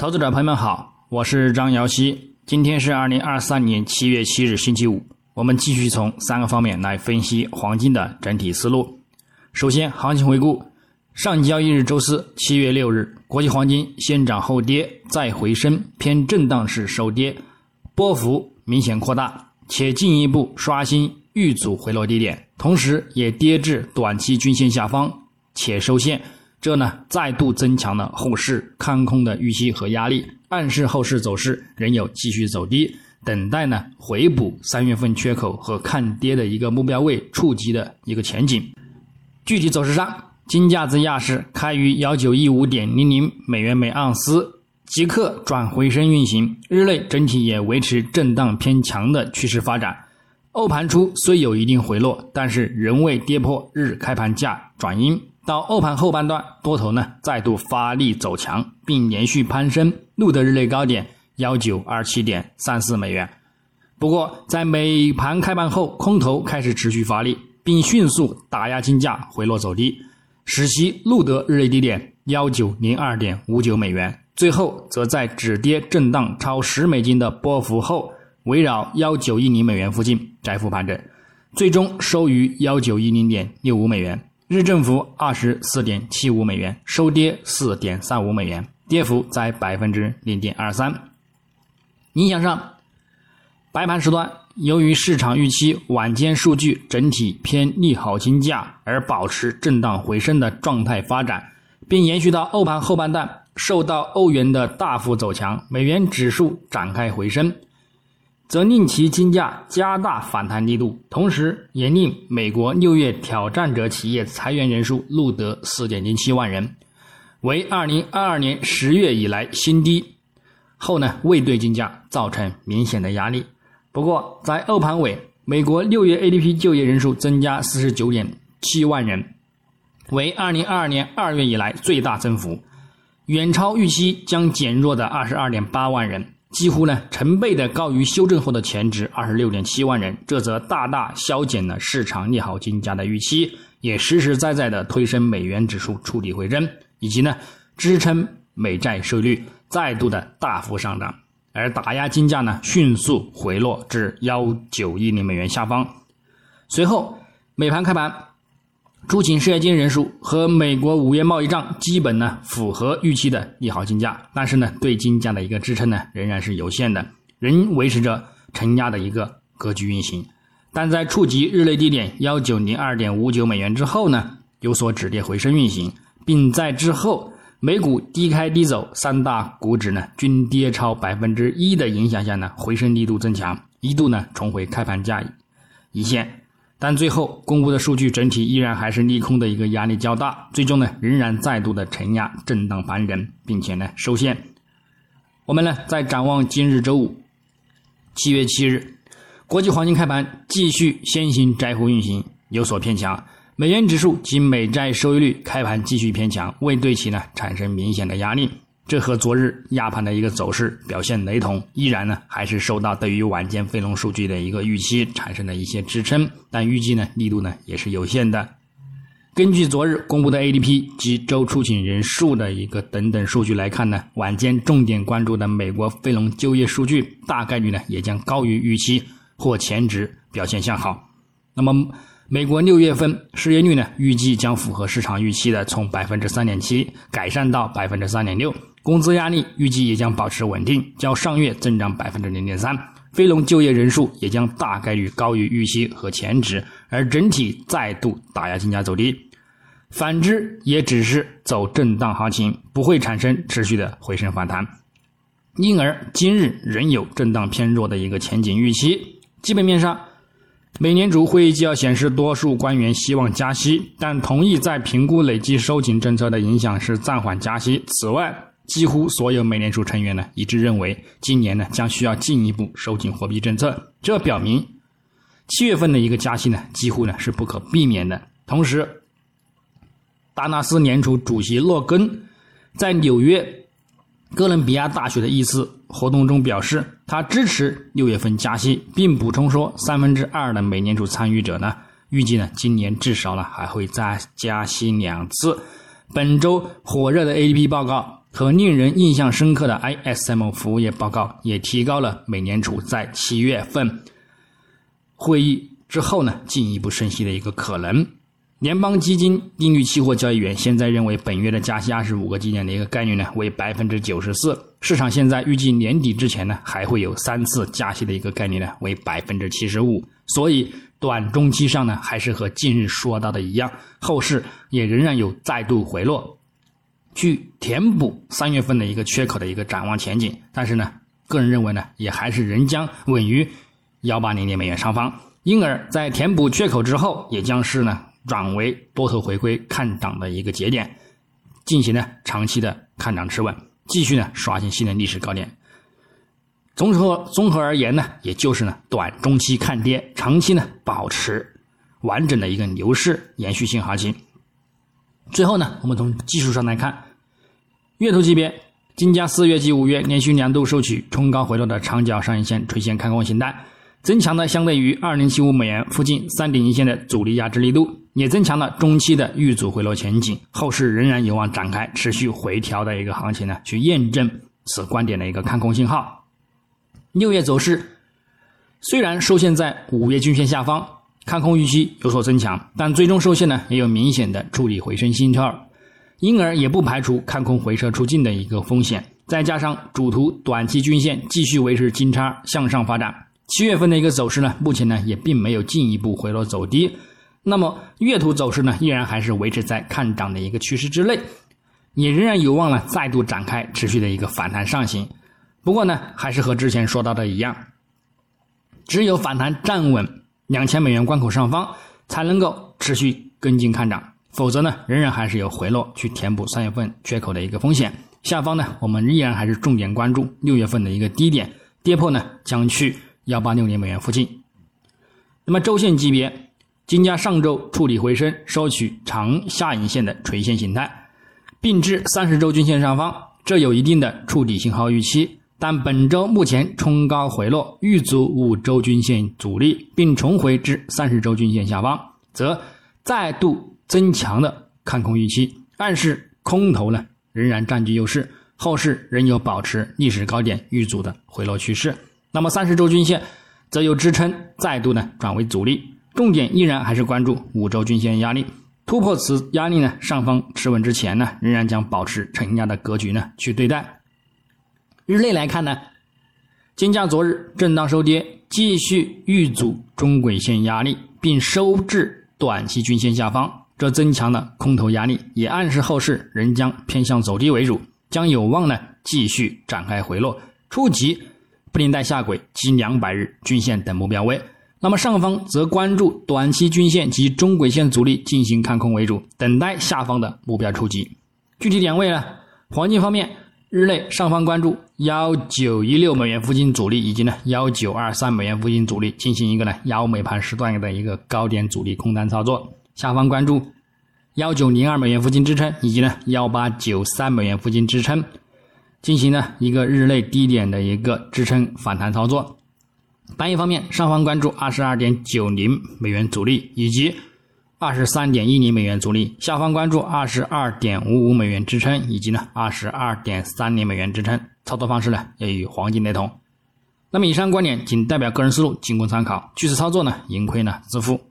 投资者朋友们好，我是张瑶希。今天是二零二三年七月七日，星期五。我们继续从三个方面来分析黄金的整体思路。首先，行情回顾：上交易日周四七月六日，国际黄金先涨后跌，再回升，偏震荡式收跌，波幅明显扩大，且进一步刷新遇阻回落低点，同时也跌至短期均线下方，且收线。这呢，再度增强了后市看空的预期和压力，暗示后市走势仍有继续走低，等待呢回补三月份缺口和看跌的一个目标位触及的一个前景。具体走势上，金价自亚市开于幺九一五点零零美元每盎司，即刻转回升运行，日内整体也维持震荡偏强的趋势发展。欧盘初虽有一定回落，但是仍未跌破日开盘价转阴。到欧盘后半段，多头呢再度发力走强，并连续攀升，录得日内高点幺九二七点三四美元。不过，在美盘开盘后，空头开始持续发力，并迅速打压金价回落走低，使其录得日内低点幺九零二点五九美元。最后，则在止跌震荡超十美金的波幅后，围绕幺九一零美元附近窄幅盘整，最终收于幺九一零点六五美元。日振幅二十四点七五美元，收跌四点三五美元，跌幅在百分之零点二三。影响上，白盘时段由于市场预期晚间数据整体偏利好金价，而保持震荡回升的状态发展，并延续到欧盘后半段，受到欧元的大幅走强，美元指数展开回升。则令其金价加大反弹力度，同时也令美国六月挑战者企业裁员人数录得四点零七万人，为二零二二年十月以来新低。后呢，未对金价造成明显的压力。不过，在欧盘尾，美国六月 ADP 就业人数增加四十九点七万人，为二零二二年二月以来最大增幅，远超预期将减弱的二十二点八万人。几乎呢成倍的高于修正后的前值二十六点七万人，这则大大消减了市场利好金价的预期，也实实在在的推升美元指数触底回升，以及呢支撑美债收益率再度的大幅上涨，而打压金价呢迅速回落至幺九一零美元下方。随后美盘开盘。出勤失业金人数和美国五月贸易账基本呢符合预期的利好金价，但是呢对金价的一个支撑呢仍然是有限的，仍维持着承压的一个格局运行。但在触及日内低点幺九零二点五九美元之后呢，有所止跌回升运行，并在之后美股低开低走，三大股指呢均跌超百分之一的影响下呢，回升力度增强，一度呢重回开盘价一线。但最后公布的数据整体依然还是利空的一个压力较大，最终呢仍然再度的承压震荡盘整，并且呢收线。我们呢在展望今日周五七月七日，国际黄金开盘继续先行窄幅运行，有所偏强，美元指数及美债收益率开盘继续偏强，未对其呢产生明显的压力。这和昨日亚盘的一个走势表现雷同，依然呢还是受到对于晚间非农数据的一个预期产生的一些支撑，但预计呢力度呢也是有限的。根据昨日公布的 ADP 及周出勤人数的一个等等数据来看呢，晚间重点关注的美国非农就业数据大概率呢也将高于预期或前值表现向好。那么美国六月份失业率呢预计将符合市场预期的，从百分之三点七改善到百分之三点六。工资压力预计也将保持稳定，较上月增长百分之零点三。非农就业人数也将大概率高于预期和前值，而整体再度打压金价走低。反之，也只是走震荡行情，不会产生持续的回升反弹。因而，今日仍有震荡偏弱的一个前景预期。基本面上，美联储会议纪要显示，多数官员希望加息，但同意在评估累计收紧政策的影响时暂缓加息。此外，几乎所有美联储成员呢一致认为，今年呢将需要进一步收紧货币政策。这表明，七月份的一个加息呢几乎呢是不可避免的。同时，达纳斯联储主席洛根在纽约哥伦比亚大学的一次活动中表示，他支持六月份加息，并补充说，三分之二的美联储参与者呢预计呢今年至少呢还会再加息两次。本周火热的 ADP 报告和令人印象深刻的 ISM 服务业报告，也提高了美联储在七月份会议之后呢进一步升息的一个可能。联邦基金利率期货交易员现在认为，本月的加息二十五个基点的一个概率呢为百分之九十四。市场现在预计年底之前呢还会有三次加息的一个概率呢为百分之七十五。所以短中期上呢还是和近日说到的一样，后市也仍然有再度回落，去填补三月份的一个缺口的一个展望前景。但是呢，个人认为呢也还是仍将稳于幺八零零美元上方。因而，在填补缺口之后，也将是呢。转为多头回归看涨的一个节点，进行呢长期的看涨持稳，继续呢刷新新的历史高点。综合综合而言呢，也就是呢短中期看跌，长期呢保持完整的一个牛市延续性行情。最后呢，我们从技术上来看，月图级别，金价四月及五月连续两度收取冲高回落的长角上影线垂线看空形态。增强了相对于二零七五美元附近三点一线的阻力压制力度，也增强了中期的遇阻回落前景，后市仍然有望展开持续回调的一个行情呢，去验证此观点的一个看空信号。六月走势虽然受限在五月均线下方，看空预期有所增强，但最终受限呢也有明显的触底回升信号，因而也不排除看空回撤出境的一个风险。再加上主图短期均线继续维持金叉向上发展。七月份的一个走势呢，目前呢也并没有进一步回落走低，那么月图走势呢依然还是维持在看涨的一个趋势之内，也仍然有望呢再度展开持续的一个反弹上行。不过呢，还是和之前说到的一样，只有反弹站稳两千美元关口上方，才能够持续跟进看涨，否则呢仍然还是有回落去填补三月份缺口的一个风险。下方呢，我们依然还是重点关注六月份的一个低点跌破呢，将去。幺八六零美元附近。那么周线级别，金价上周触底回升，收取长下影线的垂线形态，并至三十周均线上方，这有一定的触底信号预期。但本周目前冲高回落，遇阻五周均线阻力，并重回至三十周均线下方，则再度增强了看空预期，暗示空头呢仍然占据优势，后市仍有保持历史高点遇阻的回落趋势。那么三十周均线则由支撑再度呢转为阻力，重点依然还是关注五周均线压力，突破此压力呢，上方持稳之前呢，仍然将保持承压的格局呢去对待。日内来看呢，金价昨日震荡收跌，继续遇阻中轨线压力，并收至短期均线下方，这增强了空头压力，也暗示后市仍将偏向走低为主，将有望呢继续展开回落，触及。布林带下轨及两百日均线等目标位，那么上方则关注短期均线及中轨线阻力进行看空为主，等待下方的目标触及。具体点位呢？黄金方面，日内上方关注幺九一六美元附近阻力，以及呢幺九二三美元附近阻力，进行一个呢幺美盘时段的一个高点阻力空单操作。下方关注幺九零二美元附近支撑，以及呢幺八九三美元附近支撑。进行呢一个日内低点的一个支撑反弹操作。单一方面，上方关注二十二点九零美元阻力以及二十三点一零美元阻力，下方关注二十二点五五美元支撑以及呢二十二点三零美元支撑。操作方式呢也与黄金雷同。那么以上观点仅代表个人思路，仅供参考。据此操作呢，盈亏呢自负。